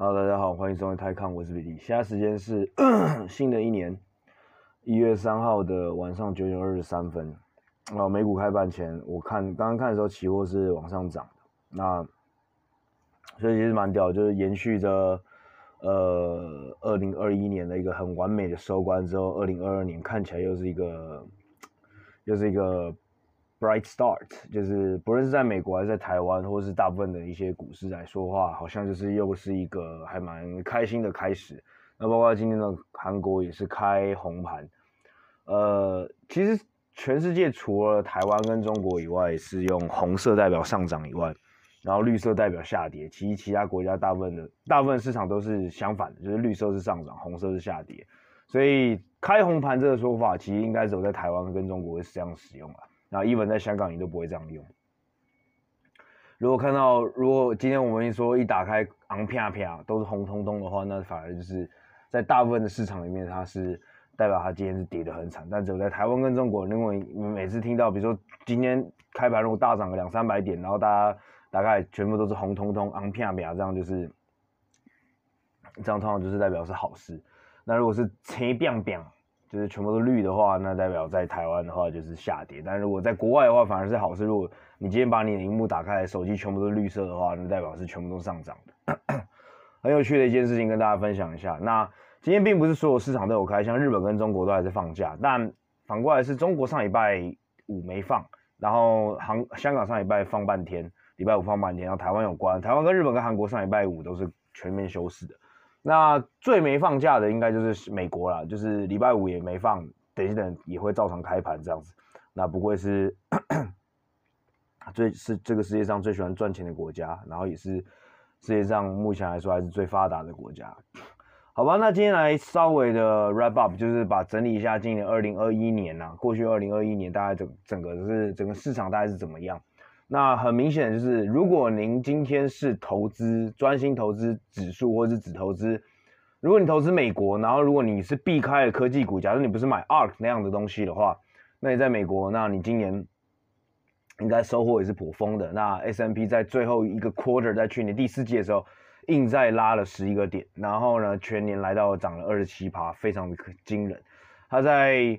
好大家好，欢迎收看泰康，我是比利。现在时间是 新的一年一月三号的晚上九点二十三分。啊，美股开盘前，我看刚刚看的时候，期货是往上涨的。那所以其实蛮屌，就是延续着呃二零二一年的一个很完美的收官之后，二零二二年看起来又是一个又是一个。Bright start，就是不论是在美国还是在台湾，或是大部分的一些股市来说话，好像就是又是一个还蛮开心的开始。那包括今天的韩国也是开红盘。呃，其实全世界除了台湾跟中国以外是用红色代表上涨以外，然后绿色代表下跌。其实其他国家大部分的大部分市场都是相反的，就是绿色是上涨，红色是下跌。所以开红盘这个说法，其实应该只有在台湾跟中国会是这样使用啊。那 even 在香港你都不会这样用。如果看到，如果今天我们一说一打开昂啪啪都是红彤彤的话，那反而就是在大部分的市场里面，它是代表它今天是跌得很惨。但只有在台湾跟中国，因为每次听到，比如说今天开盘如果大涨个两三百点，然后大家大概全部都是红彤彤昂啪啪，这样就是这样，通常就是代表是好事。那如果是青变变。就是全部都绿的话，那代表在台湾的话就是下跌。但如果在国外的话，反而是好事。如果你今天把你的荧幕打开，手机全部都绿色的话，那代表是全部都上涨的。很有趣的一件事情跟大家分享一下。那今天并不是所有市场都有开，像日本跟中国都还是放假。但反过来是中国上礼拜五没放，然后韩香港上礼拜放半天，礼拜五放半天，然后台湾有关。台湾跟日本跟韩国上礼拜五都是全面休市的。那最没放假的应该就是美国啦，就是礼拜五也没放，等一等也会照常开盘这样子。那不愧是 最是这个世界上最喜欢赚钱的国家，然后也是世界上目前来说还是最发达的国家。好吧，那今天来稍微的 wrap up，就是把整理一下今年二零二一年呐，过去二零二一年大概整整个是整个市场大概是怎么样。那很明显就是，如果您今天是投资专心投资指数，或是只投资，如果你投资美国，然后如果你是避开了科技股，假如你不是买 ARK 那样的东西的话，那你在美国，那你今年应该收获也是颇丰的。那 S&P 在最后一个 quarter，在去年第四季的时候，硬在拉了十一个点，然后呢，全年来到涨了二十七趴，非常的惊人。它在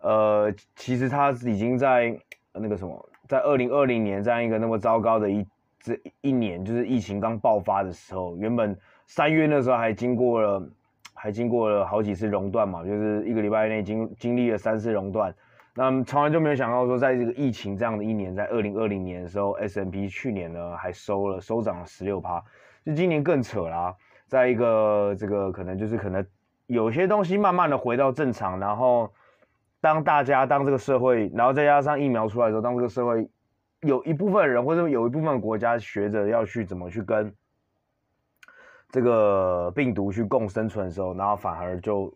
呃，其实它已经在那个什么。在二零二零年这样一个那么糟糕的一这一年，就是疫情刚爆发的时候，原本三月那时候还经过了，还经过了好几次熔断嘛，就是一个礼拜内经经历了三次熔断，那从来就没有想到说，在这个疫情这样的一年，在二零二零年的时候，S&P 去年呢还收了收涨了十六趴，就今年更扯啦，在一个这个可能就是可能有些东西慢慢的回到正常，然后。当大家当这个社会，然后再加上疫苗出来的时候，当这个社会有一部分人或者有一部分国家学着要去怎么去跟这个病毒去共生存的时候，然后反而就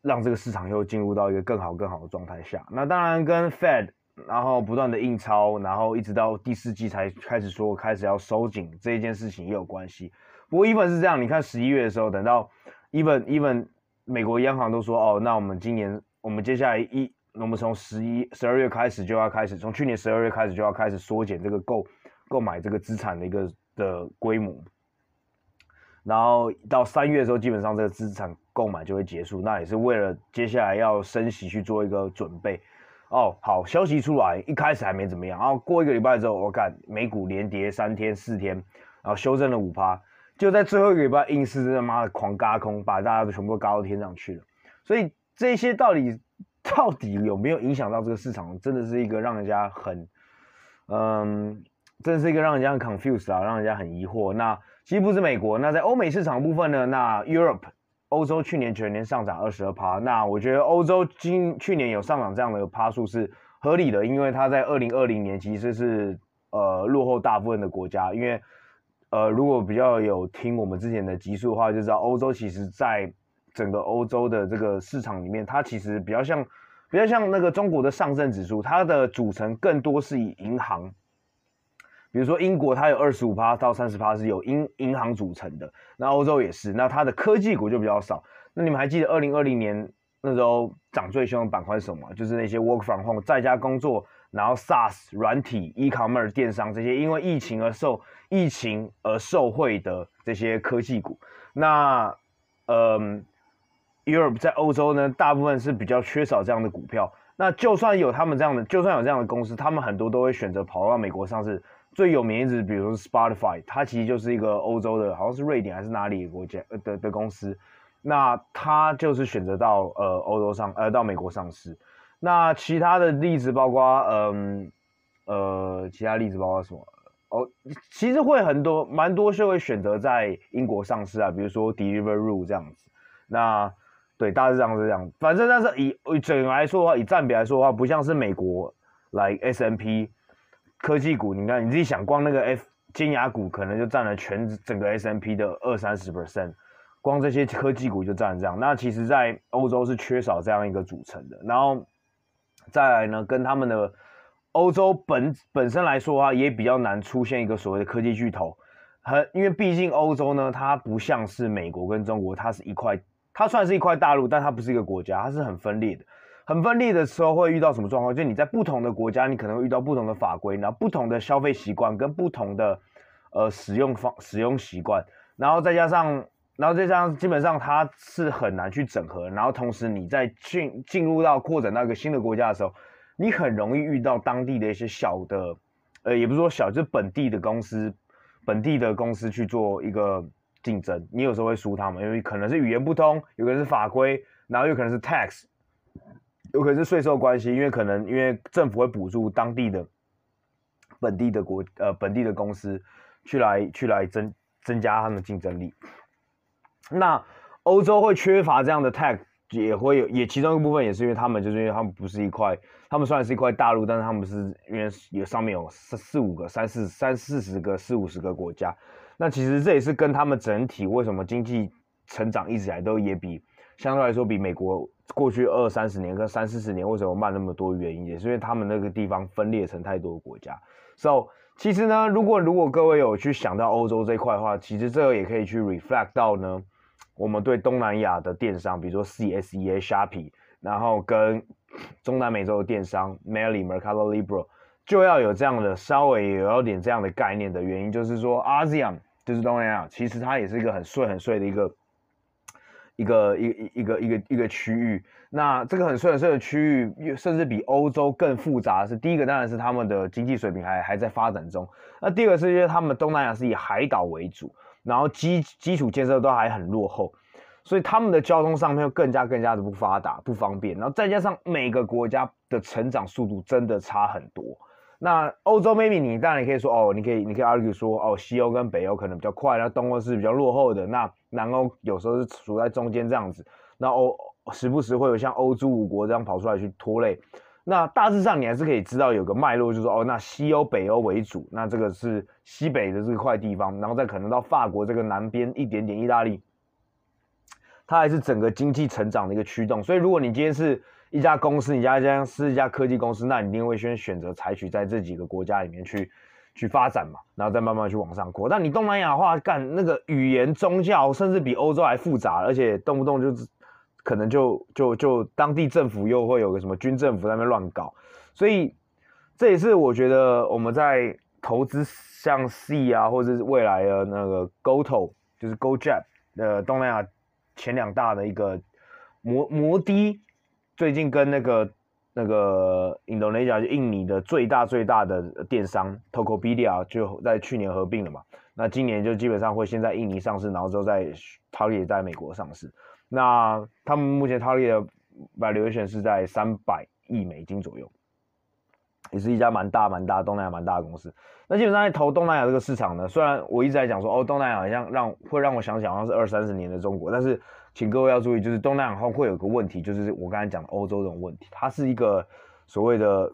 让这个市场又进入到一个更好更好的状态下。那当然跟 Fed 然后不断的印钞，然后一直到第四季才开始说开始要收紧这一件事情也有关系。不过 even 是这样，你看十一月的时候，等到 even even 美国央行都说哦，那我们今年。我们接下来一，我们从十一、十二月开始就要开始，从去年十二月开始就要开始缩减这个购购买这个资产的一个的规模，然后到三月的时候，基本上这个资产购买就会结束，那也是为了接下来要升息去做一个准备。哦，好，消息出来，一开始还没怎么样，然后过一个礼拜之后，我看美股连跌三天四天，然后修正了五趴，就在最后一个礼拜，硬是他妈的狂嘎空，把大家都全部都轧到天上去了，所以。这些到底到底有没有影响到这个市场？真的是一个让人家很，嗯，真的是一个让人家很 confused 啊，让人家很疑惑。那其实不是美国，那在欧美市场部分呢？那 Europe 欧洲去年全年上涨二十二趴。那我觉得欧洲今去年有上涨这样的趴数是合理的，因为它在二零二零年其实是呃落后大部分的国家。因为呃如果比较有听我们之前的集数的话，就知道欧洲其实在。整个欧洲的这个市场里面，它其实比较像，比较像那个中国的上证指数，它的组成更多是以银行，比如说英国，它有二十五趴到三十趴是由银银行组成的，那欧洲也是，那它的科技股就比较少。那你们还记得二零二零年那时候涨最凶的板块是什么？就是那些 work from home 在家工作，然后 SaaS 软体、e-commerce 电商这些，因为疫情而受疫情而受惠的这些科技股。那，嗯，Europe 在欧洲呢，大部分是比较缺少这样的股票。那就算有他们这样的，就算有这样的公司，他们很多都会选择跑到美国上市。最有名的，比如说 Spotify，它其实就是一个欧洲的，好像是瑞典还是哪里国家的的公司。那它就是选择到呃欧洲上，呃到美国上市。那其他的例子包括，嗯呃，其他例子包括什么？哦，其实会很多，蛮多是会选择在英国上市啊，比如说 Deliveroo 这样子。那对，大致上是这样。反正但是以整来说的话，以占比来说的话，不像是美国来 S&P 科技股，你看你自己想，光那个 F 尖牙股可能就占了全整个 S&P 的二三十 percent，光这些科技股就占这样。那其实，在欧洲是缺少这样一个组成的。然后再来呢，跟他们的。欧洲本本身来说的话，也比较难出现一个所谓的科技巨头，很因为毕竟欧洲呢，它不像是美国跟中国，它是一块，它算是一块大陆，但它不是一个国家，它是很分裂的。很分裂的时候会遇到什么状况？就你在不同的国家，你可能会遇到不同的法规，然后不同的消费习惯跟不同的呃使用方使用习惯，然后再加上，然后再加上基本上它是很难去整合，然后同时你在进进入到扩展到一个新的国家的时候。你很容易遇到当地的一些小的，呃，也不是说小，就是本地的公司，本地的公司去做一个竞争，你有时候会输他们，因为可能是语言不通，有可能是法规，然后有可能是 tax，有可能是税收关系，因为可能因为政府会补助当地的本地的国，呃，本地的公司去来去来增增加他们的竞争力。那欧洲会缺乏这样的 tax。也会有，也其中一个部分也是因为他们，就是因为他们不是一块，他们虽然是一块大陆，但是他们是因为有上面有四四五个、三四三四十个、四五十个国家。那其实这也是跟他们整体为什么经济成长一直以来都也比相对来说比美国过去二三十年跟三四十年为什么慢那么多原因，也是因为他们那个地方分裂成太多的国家。So 其实呢，如果如果各位有去想到欧洲这一块的话，其实这个也可以去 reflect 到呢。我们对东南亚的电商，比如说 CSEA、Shopee，然后跟中南美洲的电商 Meli、Mercado Libre，就要有这样的稍微有点这样的概念的原因，就是说 ASEAN 就是东南亚，其实它也是一个很碎很碎的一个一个一一个一个一个区域。那这个很碎很碎的区域，甚至比欧洲更复杂的是，第一个当然是他们的经济水平还还在发展中，那第二个是因为他们东南亚是以海岛为主。然后基基础建设都还很落后，所以他们的交通上面更加更加的不发达、不方便。然后再加上每个国家的成长速度真的差很多。那欧洲 maybe 你当然也可以说哦，你可以你可以 argue 说哦，西欧跟北欧可能比较快，那东欧是比较落后的。那南欧有时候是处在中间这样子。那欧时不时会有像欧洲五国这样跑出来去拖累。那大致上你还是可以知道有个脉络，就是说哦，那西欧、北欧为主，那这个是西北的这块地方，然后再可能到法国这个南边一点点，意大利，它还是整个经济成长的一个驱动。所以如果你今天是一家公司，你家将是一家科技公司，那你一定会先选择采取在这几个国家里面去去发展嘛，然后再慢慢去往上扩。但你东南亚的话，干那个语言、宗教，甚至比欧洲还复杂，而且动不动就是。可能就就就当地政府又会有个什么军政府在那边乱搞，所以这也是我觉得我们在投资像 C 啊，或者是未来的那个 GoTo，就是 Gojek 的东南亚前两大的一个摩摩的，最近跟那个那个印度尼西亚印尼的最大最大的电商 Tokopedia 就在去年合并了嘛，那今年就基本上会先在印尼上市，然后之后在 target 在美国上市。那他们目前 target 的 valuation 是在三百亿美金左右，也是一家蛮大蛮大东南亚蛮大的公司。那基本上在投东南亚这个市场呢，虽然我一直在讲说哦，东南亚好像让会让我想想好像是二三十年的中国，但是请各位要注意，就是东南亚后会有个问题，就是我刚才讲的欧洲这种问题，它是一个所谓的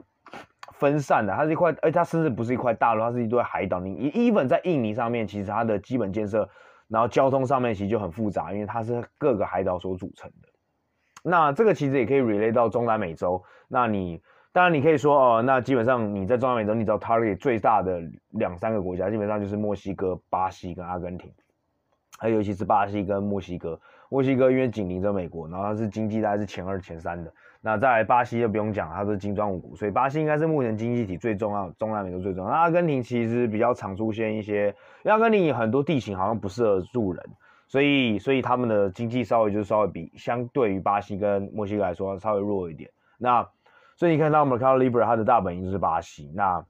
分散的，它是一块，而它甚至不是一块大陆，它是一堆海岛。你 even 在印尼上面，其实它的基本建设。然后交通上面其实就很复杂，因为它是各个海岛所组成的。那这个其实也可以 relate 到中南美洲。那你当然你可以说哦，那基本上你在中南美洲，你找 target 最大的两三个国家，基本上就是墨西哥、巴西跟阿根廷。还尤其是巴西跟墨西哥。墨西哥因为紧邻着美国，然后它是经济大概是前二前三的。那再来巴西就不用讲，它是金砖五国，所以巴西应该是目前经济体最重要，中南美洲最重要。那阿根廷其实比较常出现一些，因为阿根廷很多地形好像不适合住人，所以所以他们的经济稍微就稍微比相对于巴西跟墨西哥来说稍微弱一点。那所以你看到 Mercado Libre 它的大本营就是巴西，那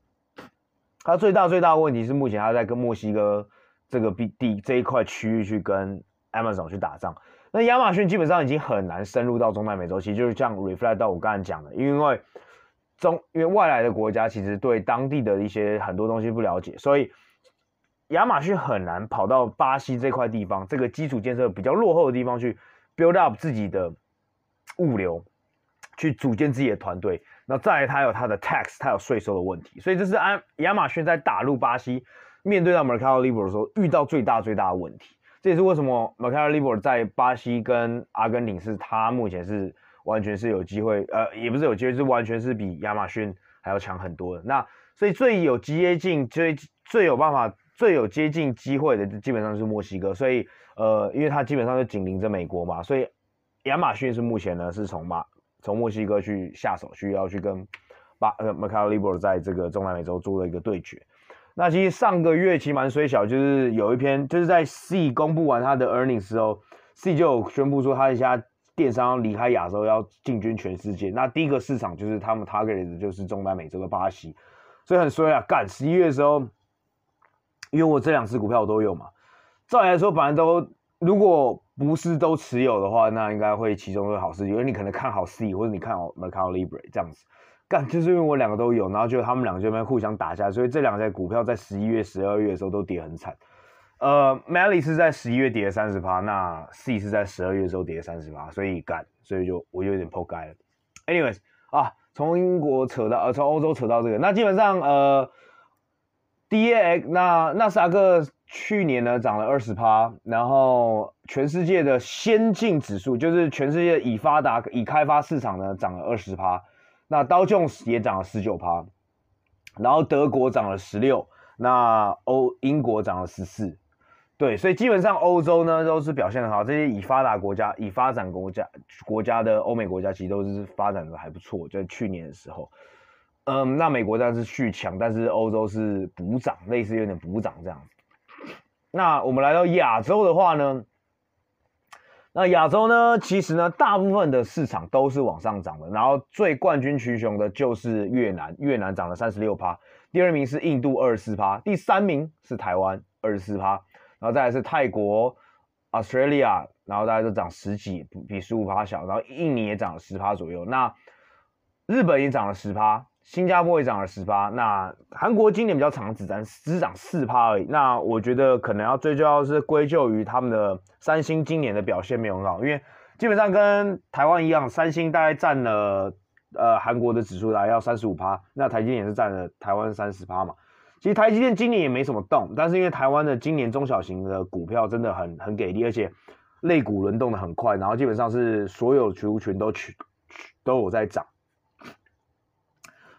它最大最大的问题是目前它在跟墨西哥这个地这一块区域去跟 Amazon 去打仗。那亚马逊基本上已经很难深入到中南美洲，其实就是像 reflect 到我刚才讲的，因为中因为外来的国家其实对当地的一些很多东西不了解，所以亚马逊很难跑到巴西这块地方，这个基础建设比较落后的地方去 build up 自己的物流，去组建自己的团队。那再来，它有它的 tax，它有税收的问题，所以这是安亚马逊在打入巴西，面对到 Mercado Libre 的时候遇到最大最大的问题。这也是为什么 Mercado Libre 在巴西跟阿根廷是它目前是完全是有机会，呃，也不是有机会，是完全是比亚马逊还要强很多的。那所以最有接近、最最有办法、最有接近机会的，基本上是墨西哥。所以，呃，因为它基本上是紧邻着美国嘛，所以亚马逊是目前呢是从马从墨西哥去下手，需要去跟巴呃 Mercado Libre 在这个中南美洲做了一个对决。那其实上个月其实蛮衰小，就是有一篇就是在 C 公布完他的 earnings 时候，C 就有宣布说他一家电商离开亚洲要进军全世界。那第一个市场就是他们 target 的就是中南美洲的巴西，所以很衰啊！干十一月的时候，因为我这两只股票我都有嘛，照理来说本来都如果不是都持有的话，那应该会其中一个好事，因为你可能看好 C 或者你看好 Mercado Libre 这样子。干就是因为我两个都有，然后就他们两个这边互相打架，所以这两只股票在十一月、十二月的时候都跌很惨。呃，Melly 是在十一月跌了三十趴，那 C 是在十二月的时候跌了三十趴，所以干，所以就我就有点破盖了。Anyways 啊，从英国扯到呃，从欧洲扯到这个，那基本上呃，DAX 那纳斯达克去年呢涨了二十趴，然后全世界的先进指数，就是全世界已发达已开发市场呢涨了二十趴。那道琼斯也涨了十九趴，然后德国涨了十六，那欧英国涨了十四，对，所以基本上欧洲呢都是表现很好，这些已发达国家、已发展国家国家的欧美国家其实都是发展的还不错，就在去年的时候，嗯，那美国当然是续强，但是欧洲是补涨，类似有点补涨这样子。那我们来到亚洲的话呢？那亚洲呢，其实呢，大部分的市场都是往上涨的，然后最冠军群雄的就是越南，越南涨了三十六趴，第二名是印度二十四趴，第三名是台湾二十四趴，然后再来是泰国、Australia，然后大家都涨十几，比十五趴小，然后印尼也涨了十趴左右，那日本也涨了十趴。新加坡也涨了十八，那韩国今年比较长，只涨只涨四趴而已。那我觉得可能要最重要是归咎于他们的三星今年的表现没有很好，因为基本上跟台湾一样，三星大概占了呃韩国的指数大概要三十五趴，那台积电也是占了台湾三十趴嘛。其实台积电今年也没什么动，但是因为台湾的今年中小型的股票真的很很给力，而且类股轮动的很快，然后基本上是所有族群都去都有在涨。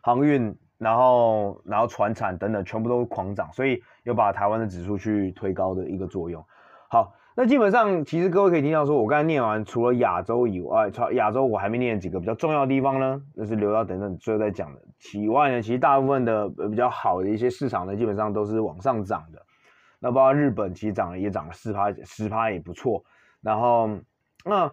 航运，然后然后船产等等，全部都狂涨，所以有把台湾的指数去推高的一个作用。好，那基本上其实各位可以听到说，我刚才念完，除了亚洲以外，除亚洲我还没念几个比较重要的地方呢，那是留到等等最后再讲的。其外呢，其实大部分的比较好的一些市场呢，基本上都是往上涨的。那包括日本，其实涨了也涨了四趴，十趴也不错。然后那。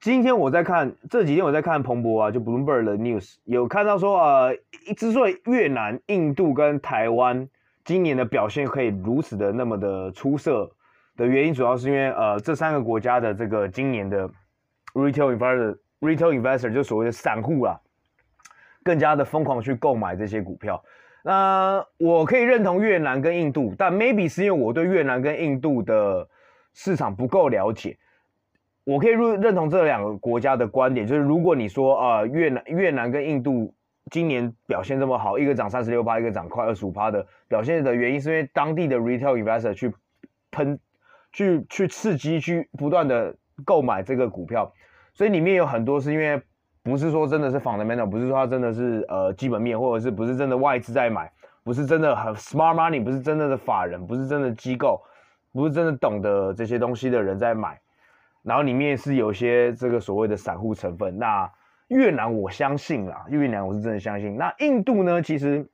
今天我在看这几天我在看彭博啊，就 Bloomberg 的 news 有看到说，呃，之所以越南、印度跟台湾今年的表现可以如此的那么的出色的原因，主要是因为呃这三个国家的这个今年的 retail investor retail investor 就所谓的散户啊，更加的疯狂去购买这些股票。那我可以认同越南跟印度，但 maybe 是因为我对越南跟印度的市场不够了解。我可以认认同这两个国家的观点，就是如果你说啊、呃，越南越南跟印度今年表现这么好，一个涨三十六趴，一个涨快二十五趴的表现的原因，是因为当地的 retail investor 去喷，去去刺激，去不断的购买这个股票，所以里面有很多是因为不是说真的是 fundamental，不是说它真的是呃基本面，或者是不是真的外资在买，不是真的很 smart money，不是真的的法人，不是真的机构。不是真的懂得这些东西的人在买，然后里面是有些这个所谓的散户成分。那越南我相信啦，越南我是真的相信。那印度呢，其实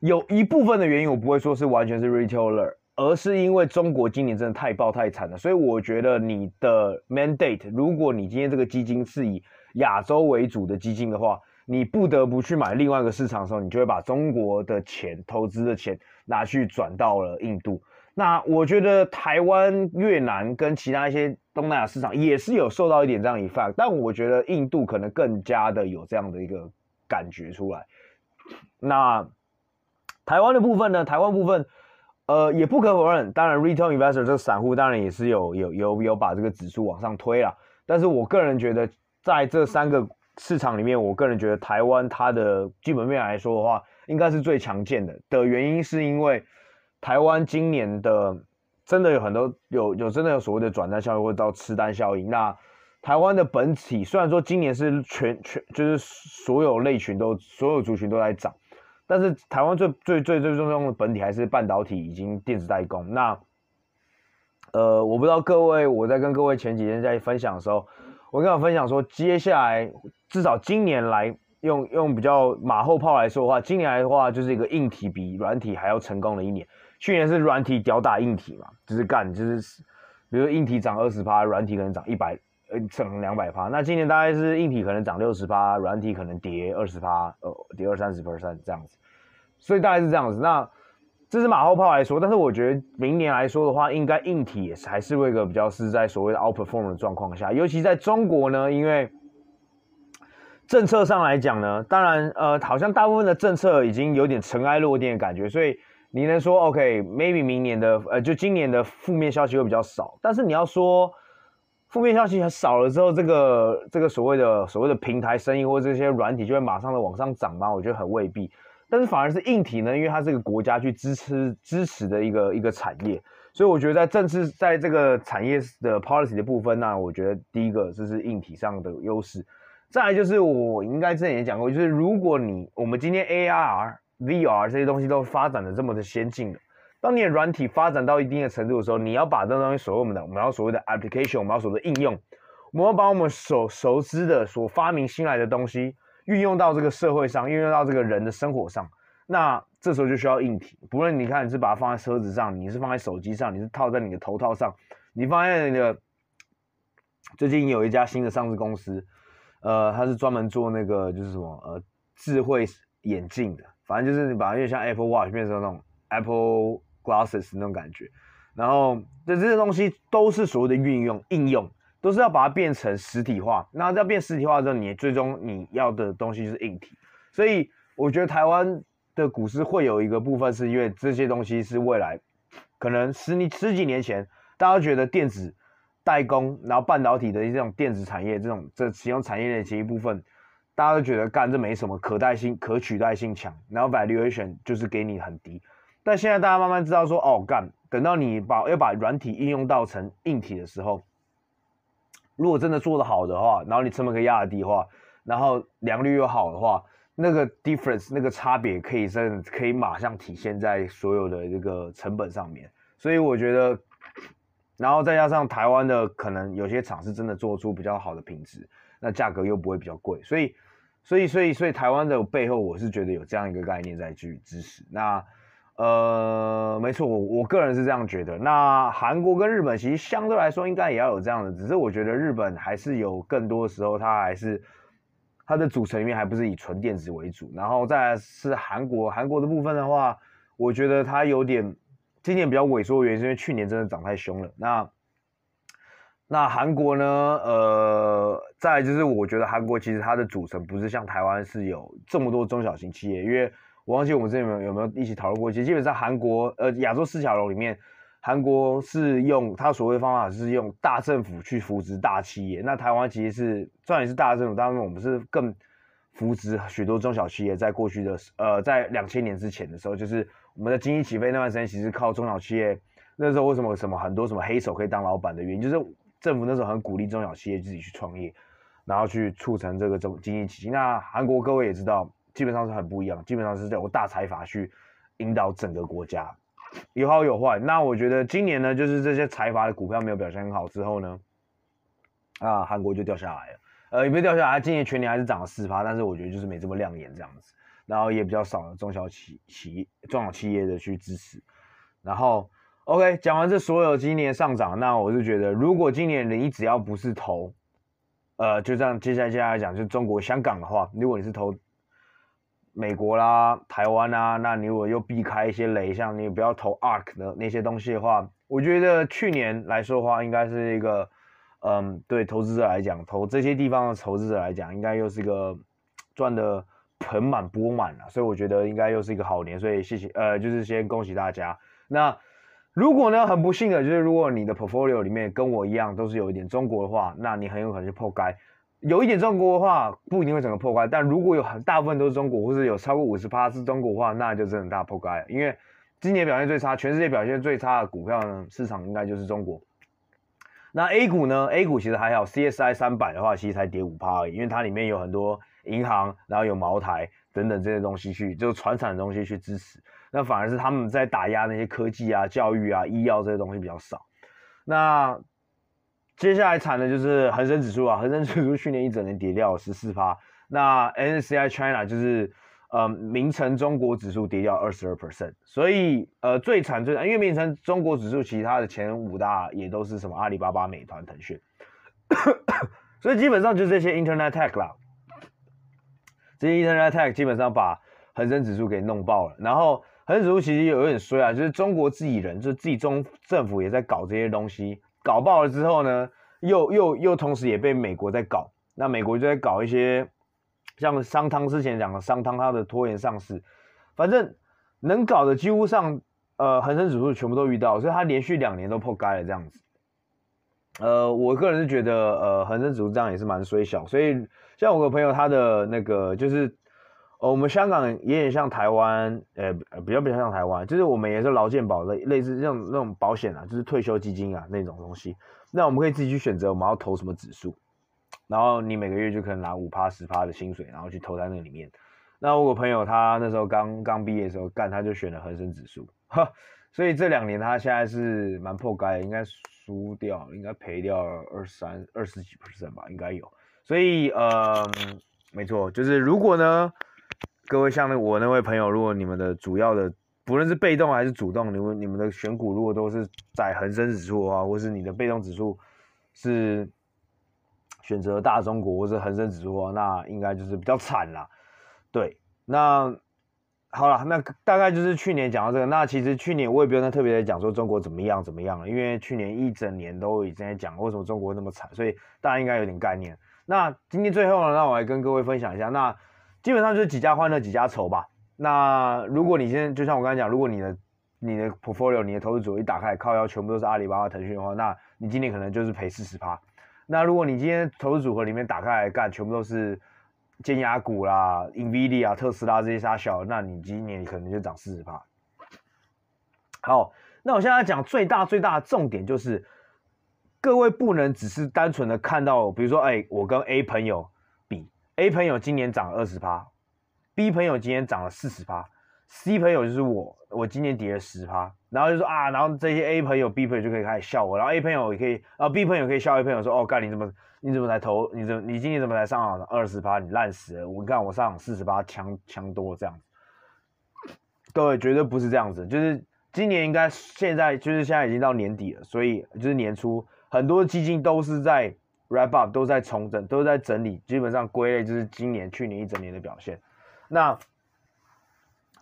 有一部分的原因，我不会说是完全是 retailer，而是因为中国今年真的太爆太惨了。所以我觉得你的 mandate，如果你今天这个基金是以亚洲为主的基金的话，你不得不去买另外一个市场的时候，你就会把中国的钱、投资的钱拿去转到了印度。那我觉得台湾、越南跟其他一些东南亚市场也是有受到一点这样一番但我觉得印度可能更加的有这样的一个感觉出来。那台湾的部分呢？台湾部分，呃，也不可否认，当然 retail investor 这个散户当然也是有有有有把这个指数往上推了。但是我个人觉得，在这三个市场里面，我个人觉得台湾它的基本面来说的话，应该是最强健的。的原因是因为台湾今年的真的有很多有有真的有所谓的转单效应或者叫吃单效应。那台湾的本体虽然说今年是全全就是所有类群都所有族群都在涨，但是台湾最最最最重要的本体还是半导体以及电子代工。那呃，我不知道各位我在跟各位前几天在分享的时候。我跟你分享说，接下来至少今年来用用比较马后炮来说的话，今年来的话就是一个硬体比软体还要成功的一年。去年是软体吊打硬体嘛，就是干就是，比如说硬体涨二十趴，软体可能涨一百呃涨两百趴。那今年大概是硬体可能涨六十趴，软体可能跌二十趴，呃跌二三十 percent 这样子。所以大概是这样子。那这是马后炮来说，但是我觉得明年来说的话，应该硬体也是还是会一个比较是在所谓的 outperform 的状况下，尤其在中国呢，因为政策上来讲呢，当然呃，好像大部分的政策已经有点尘埃落定的感觉，所以你能说 OK，maybe、明年的呃，就今年的负面消息会比较少，但是你要说负面消息很少了之后，这个这个所谓的所谓的平台生意或这些软体就会马上的往上涨吗？我觉得很未必。但是反而是硬体呢，因为它是一个国家去支持支持的一个一个产业，所以我觉得在政治在这个产业的 policy 的部分，那我觉得第一个就是硬体上的优势。再来就是我应该之前也讲过，就是如果你我们今天 AR、VR 这些东西都发展的这么的先进了，当你的软体发展到一定的程度的时候，你要把这东西所谓我们的我们要所谓的 application，我们要所谓的应用，我们要把我们所熟知的所发明新来的东西。运用到这个社会上，运用到这个人的生活上，那这时候就需要硬体。不论你看你是把它放在车子上，你是放在手机上，你是套在你的头套上，你放在那个最近有一家新的上市公司，呃，它是专门做那个就是什么呃智慧眼镜的，反正就是你把它越像 Apple Watch 变成那种 Apple Glasses 那种感觉，然后这这些东西都是所谓的运用应用。都是要把它变成实体化，那要变实体化之后，你最终你要的东西就是硬体。所以我觉得台湾的股市会有一个部分，是因为这些东西是未来可能十年十几年前大家觉得电子代工，然后半导体的这种电子产业这种这其中产业链的一部分，大家都觉得干这没什么可代性、可取代性强，然后 valuation 就是给你很低。但现在大家慢慢知道说，哦干，等到你把要把软体应用到成硬体的时候。如果真的做得好的话，然后你成本可以压得低的话，然后良率又好的话，那个 difference 那个差别可以真的可以马上体现在所有的这个成本上面。所以我觉得，然后再加上台湾的可能有些厂是真的做出比较好的品质，那价格又不会比较贵，所以，所以，所以，所以台湾的背后我是觉得有这样一个概念在去支持。那。呃，没错，我我个人是这样觉得。那韩国跟日本其实相对来说应该也要有这样的，只是我觉得日本还是有更多时候，它还是它的组成里面还不是以纯电子为主。然后再是韩国，韩国的部分的话，我觉得它有点今年比较萎缩的原因，是因为去年真的涨太凶了。那那韩国呢？呃，再就是我觉得韩国其实它的组成不是像台湾是有这么多中小型企业，因为。我忘记我们之前有没有有没有一起讨论过？其实基本上韩国呃亚洲四小龙里面，韩国是用它所谓方法是用大政府去扶植大企业。那台湾其实是虽然是大政府，当然我们是更扶植许多中小企业。在过去的呃在两千年之前的时候，就是我们的经济起飞那段时间，其实靠中小企业。那时候为什么什么很多什么黑手可以当老板的原因，就是政府那时候很鼓励中小企业自己去创业，然后去促成这个中经济起飞。那韩国各位也知道。基本上是很不一样，基本上是在由大财阀去引导整个国家，有好有坏。那我觉得今年呢，就是这些财阀的股票没有表现很好之后呢，啊，韩国就掉下来了。呃，也没掉下来，今年全年还是涨了四趴，但是我觉得就是没这么亮眼这样子。然后也比较少了中小企企中小企业的去支持。然后，OK，讲完这所有今年上涨，那我就觉得，如果今年你只要不是投，呃，就这样接下来接下来讲，就中国香港的话，如果你是投。美国啦，台湾啊，那你如果又避开一些雷，像你不要投 ARK 的那些东西的话，我觉得去年来说的话，应该是一个，嗯，对投资者来讲，投这些地方的投资者来讲，应该又是一个赚的盆满钵满了，所以我觉得应该又是一个好年，所以谢谢，呃，就是先恭喜大家。那如果呢，很不幸的就是如果你的 portfolio 里面跟我一样都是有一点中国的话，那你很有可能就破该。有一点中国的话，不一定会整个破关。但如果有很大部分都是中国，或是有超过五十趴是中国的话，那就真的大破关。因为今年表现最差，全世界表现最差的股票呢，市场应该就是中国。那 A 股呢？A 股其实还好，CSI 三百的话，其实才跌五趴而已，因为它里面有很多银行，然后有茅台等等这些东西去，就是传产的东西去支持。那反而是他们在打压那些科技啊、教育啊、医药这些东西比较少。那接下来惨的就是恒生指数啊，恒生指数去年一整年跌掉十四趴。那 N C I China 就是呃名城中国指数跌掉二十二 percent，所以呃最惨最惨，因为名城中国指数其他的前五大也都是什么阿里巴巴、美团、腾讯，所以基本上就这些 Internet Tech 啦，这些 Internet Tech 基本上把恒生指数给弄爆了。然后恒生指数其实有点衰啊，就是中国自己人，就是自己中政府也在搞这些东西。搞爆了之后呢，又又又同时也被美国在搞，那美国就在搞一些像商汤之前讲的商汤，它的拖延上市，反正能搞的几乎上，呃，恒生指数全部都遇到，所以它连续两年都破街了这样子。呃，我个人是觉得，呃，恒生指数这样也是蛮衰小，所以像我个朋友他的那个就是。我们香港也很像台湾，呃，比较比较像台湾，就是我们也是劳健保的，类似这种那种保险啊，就是退休基金啊那种东西。那我们可以自己去选择我们要投什么指数，然后你每个月就可能拿五趴十趴的薪水，然后去投在那里面。那我朋友他那时候刚刚毕业的时候干，他就选了恒生指数，哈，所以这两年他现在是蛮破该，应该输掉，应该赔掉二三二十几 percent 吧，应该有。所以呃，没错，就是如果呢。各位像那我那位朋友，如果你们的主要的不论是被动还是主动，你们你们的选股如果都是在恒生指数啊，或是你的被动指数是选择大中国或是恒生指数啊，那应该就是比较惨啦。对，那好了，那大概就是去年讲到这个。那其实去年我也不用再特别的讲说中国怎么样怎么样了，因为去年一整年都已经在讲为什么中国那么惨，所以大家应该有点概念。那今天最后呢，让我来跟各位分享一下那。基本上就是几家欢乐几家愁吧。那如果你现在就像我刚才讲，如果你的你的 portfolio 你的投资组合一打开靠腰全部都是阿里巴巴、腾讯的话，那你今年可能就是赔四十趴。那如果你今天投资组合里面打开来干，全部都是尖牙股啦、NVIDIA 啊、特斯拉这些杀小，那你今年可能就涨四十趴。好，那我现在讲最大最大的重点就是，各位不能只是单纯的看到，比如说，哎，我跟 A 朋友。A 朋友今年涨了二十趴，B 朋友今年涨了四十趴，C 朋友就是我，我今年跌了十趴，然后就说啊，然后这些 A 朋友、B 朋友就可以开始笑我，然后 A 朋友也可以，啊 B 朋友可以笑 A 朋友说，哦，干你怎么你怎么才投，你怎么你今年怎么才上涨二十趴，你烂死了，我看我上涨四十趴，强强多这样子，各位绝对不是这样子，就是今年应该现在就是现在已经到年底了，所以就是年初很多基金都是在。Wrap up 都在重整，都在整理，基本上归类就是今年、去年一整年的表现。那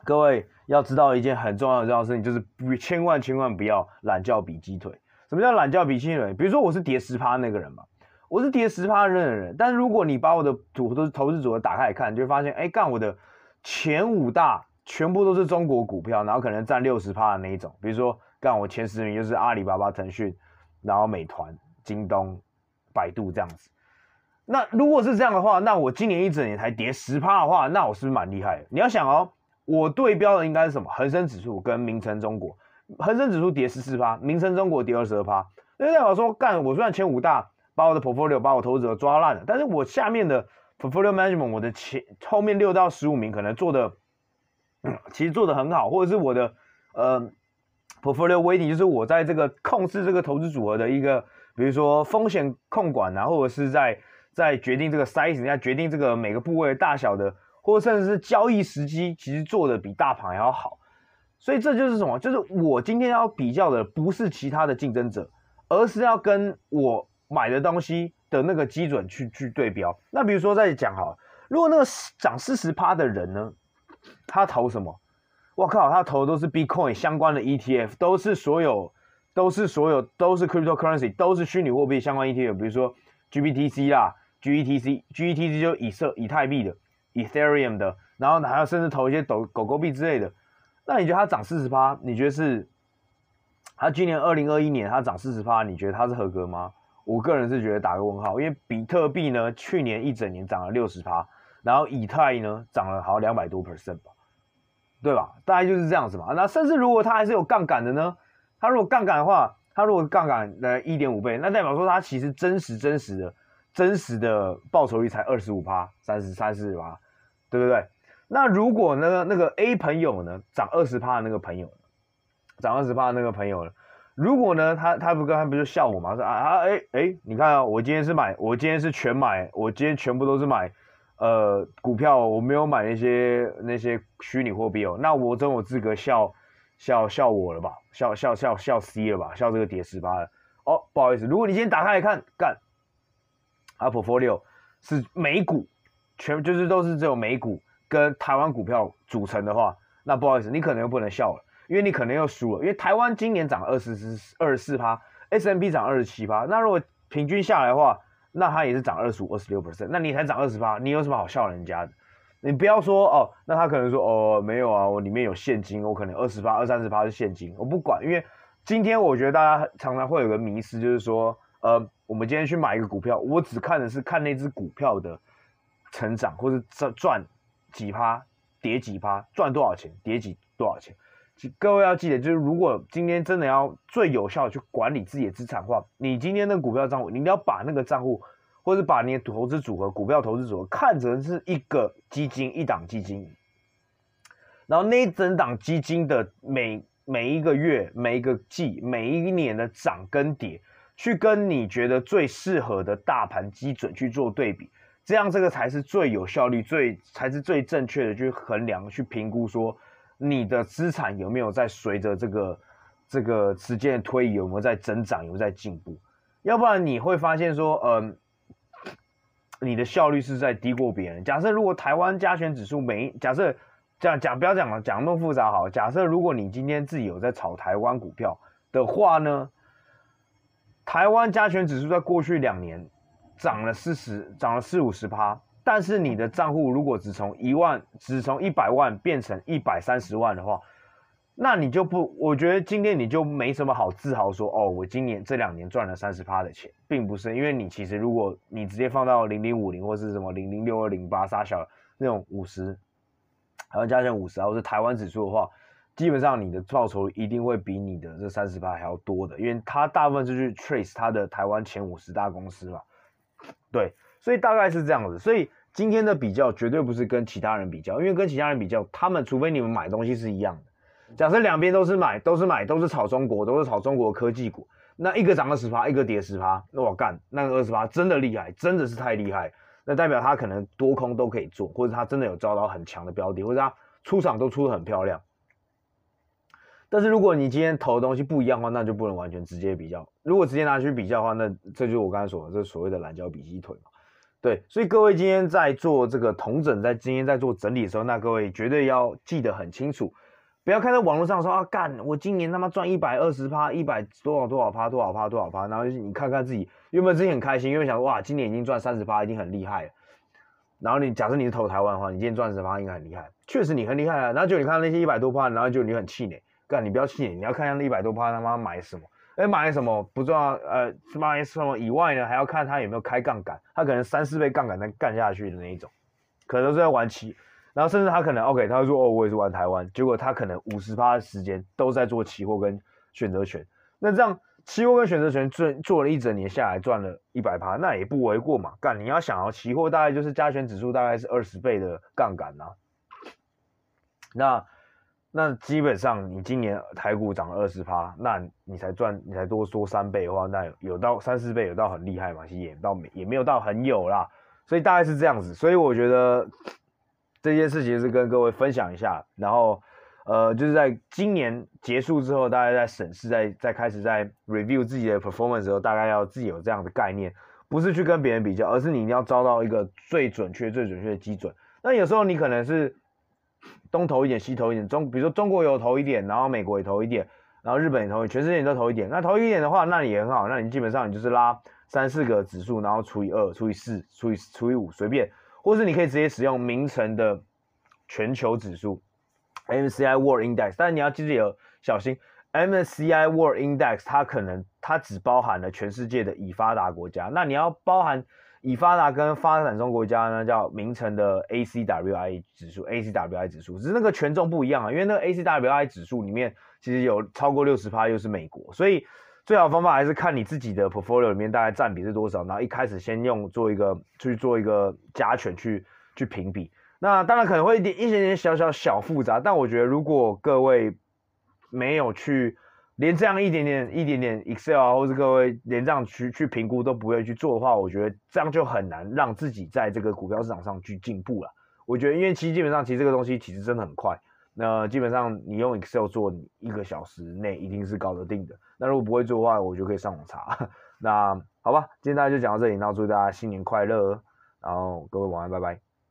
各位要知道一件很重要的重要事情，就是千万千万不要懒觉比鸡腿。什么叫懒觉比鸡腿？比如说我是跌十趴那个人嘛，我是跌十趴的人，但是如果你把我的组都是投资组合打开来看，你就会发现，哎，干我的前五大全部都是中国股票，然后可能占六十趴的那一种。比如说干我前十名就是阿里巴巴、腾讯，然后美团、京东。百度这样子，那如果是这样的话，那我今年一整年才跌十趴的话，那我是不是蛮厉害的？你要想哦，我对标的应该是什么？恒生指数跟名城中国，恒生指数跌十四趴，名城中国跌二十二趴。那代表说，干我虽然前五大把我的 portfolio 把我投资者抓烂了，但是我下面的 portfolio management 我的前后面六到十五名可能做的，其实做的很好，或者是我的呃 portfolio weight 就是我在这个控制这个投资组合的一个，比如说风险控管啊，或者是在在决定这个 sizing，在决定这个每个部位大小的，或者甚至是交易时机，其实做的比大盘还要好。所以这就是什么？就是我今天要比较的不是其他的竞争者，而是要跟我买的东西的那个基准去去对标。那比如说再讲哈，如果那个涨四十趴的人呢，他投什么？我靠，他投的都是 Bitcoin 相关的 ETF，都是所有，都是所有，都是 cryptocurrency，都是虚拟货币相关 ETF，比如说 GBTC 啦，GETC，GETC 就以色以太币的，Ethereum 的，然后还要甚至投一些狗狗狗币之类的。那你觉得它涨四十趴？你觉得是？它今年二零二一年它涨四十趴，你觉得它是合格吗？我个人是觉得打个问号，因为比特币呢去年一整年涨了六十趴，然后以太呢涨了好像两百多 percent 吧。对吧？大概就是这样子嘛。那甚至如果它还是有杠杆的呢？他如果杠杆的话，他如果杠杆的一点五倍，那代表说他其实真实真实的真实的报酬率才二十五趴、三十三四趴，对不对？那如果呢那个 A 朋友呢涨二十趴的那个朋友，涨二十趴那个朋友呢，如果呢他他不跟他不就笑我吗？说啊啊哎哎，你看啊，我今天是买，我今天是全买，我今天全部都是买。呃，股票我没有买那些那些虚拟货币哦，那我真有资格笑笑笑我了吧？笑笑笑笑 C 了吧？笑这个跌十八了哦，不好意思，如果你今天打开来看，干，啊，portfolio 是美股，全就是都是只有美股跟台湾股票组成的话，那不好意思，你可能又不能笑了，因为你可能又输了，因为台湾今年涨二十四二十四趴，S&P 涨二十七趴，那如果平均下来的话。那它也是涨二十五、二十六 percent，那你才涨二十八，你有什么好笑人家的？你不要说哦，那他可能说哦，没有啊，我里面有现金，我可能二十八、二三十八是现金，我不管，因为今天我觉得大家常常会有个迷思，就是说，呃，我们今天去买一个股票，我只看的是看那只股票的成长，或是赚赚几趴，跌几趴，赚多少钱，跌几多少钱。各位要记得，就是如果今天真的要最有效的去管理自己的资产的话，你今天的股票账户，你一定要把那个账户，或者把你的投资组合、股票投资组合看成是一个基金，一档基金。然后那一整档基金的每每一个月、每一个季、每一年的涨跟跌，去跟你觉得最适合的大盘基准去做对比，这样这个才是最有效率、最才是最正确的去衡量、去评估说。你的资产有没有在随着这个这个时间的推移，有没有在增长，有没有在进步？要不然你会发现说，嗯，你的效率是在低过别人。假设如果台湾加权指数每假设讲讲不要讲了，讲那么复杂好。假设如果你今天自己有在炒台湾股票的话呢，台湾加权指数在过去两年涨了四十，涨了四五十趴。但是你的账户如果只从一万，只从一百万变成一百三十万的话，那你就不，我觉得今天你就没什么好自豪说哦，我今年这两年赚了三十趴的钱，并不是，因为你其实如果你直接放到零零五零或是什么零零六二零八杀小那种五十，台湾加权五十啊，或是台湾指数的话，基本上你的报酬一定会比你的这三十趴还要多的，因为它大部分是去 trace 它的台湾前五十大公司嘛，对。所以大概是这样子，所以今天的比较绝对不是跟其他人比较，因为跟其他人比较，他们除非你们买东西是一样的。假设两边都是买，都是买，都是炒中国，都是炒中国科技股，那一个涨了十趴，一个跌十趴，那我干，那个二十趴真的厉害，真的是太厉害，那代表他可能多空都可以做，或者他真的有招到很强的标的，或者他出场都出的很漂亮。但是如果你今天投的东西不一样的话，那就不能完全直接比较。如果直接拿去比较的话，那这就是我刚才说的，这所谓的懒胶比鸡腿嘛。对，所以各位今天在做这个同整，在今天在做整理的时候，那各位绝对要记得很清楚，不要看到网络上说啊，干，我今年他妈赚一百二十趴，一百多少多少趴，多少趴多少趴，然后你看看自己有没有自己很开心，因为想说哇，今年已经赚三十趴，已经很厉害了。然后你假设你是投台湾的话，你今天赚十趴应该很厉害，确实你很厉害啊。然后就你看那些一百多趴，然后就你很气馁，干，你不要气馁，你要看一下那一百多趴他妈买什么。哎，买什么不重要，呃，买什么以外呢，还要看他有没有开杠杆，他可能三四倍杠杆能干下去的那一种，可能是在玩期，然后甚至他可能 OK，他会说哦，我也是玩台湾，结果他可能五十趴的时间都在做期货跟选择权，那这样期货跟选择权做做了一整年下来赚了一百趴，那也不为过嘛。干，你要想要期货大概就是加权指数大概是二十倍的杠杆呐，那。那基本上你今年台股涨了二十趴，那你才赚，你才多说三倍的话，那有到三四倍，有到很厉害嘛？其实也到没也没有到很有啦，所以大概是这样子。所以我觉得这件事情是跟各位分享一下，然后呃，就是在今年结束之后，大家在审视，在在开始在 review 自己的 performance 的时候，大概要自己有这样的概念，不是去跟别人比较，而是你一定要找到一个最准确、最准确的基准。那有时候你可能是。东投一点，西投一点，中比如说中国有投一点，然后美国也投一点，然后日本也投一点，全世界都投一点。那投一点的话，那也很好。那你基本上你就是拉三四个指数，然后除以二，除以四，除以除以五，随便。或是你可以直接使用明晟的全球指数，MSCI World Index。但是你要记得有小心，MSCI World Index 它可能它只包含了全世界的已发达国家，那你要包含。已发达跟发展中国家呢，叫明晟的 ACWI 指数，ACWI 指数，只是那个权重不一样啊，因为那个 ACWI 指数里面其实有超过六十趴又是美国，所以最好方法还是看你自己的 portfolio 里面大概占比是多少，然后一开始先用做一个去做一个加权去去评比，那当然可能会一点一点点小小小复杂，但我觉得如果各位没有去。连这样一点点、一点点 Excel，或是各位连这样去去评估都不会去做的话，我觉得这样就很难让自己在这个股票市场上去进步了。我觉得，因为其实基本上，其实这个东西其实真的很快。那基本上你用 Excel 做，你一个小时内一定是搞得定的。那如果不会做的话，我就可以上网查。那好吧，今天大家就讲到这里，那祝大家新年快乐，然后各位晚安，拜拜。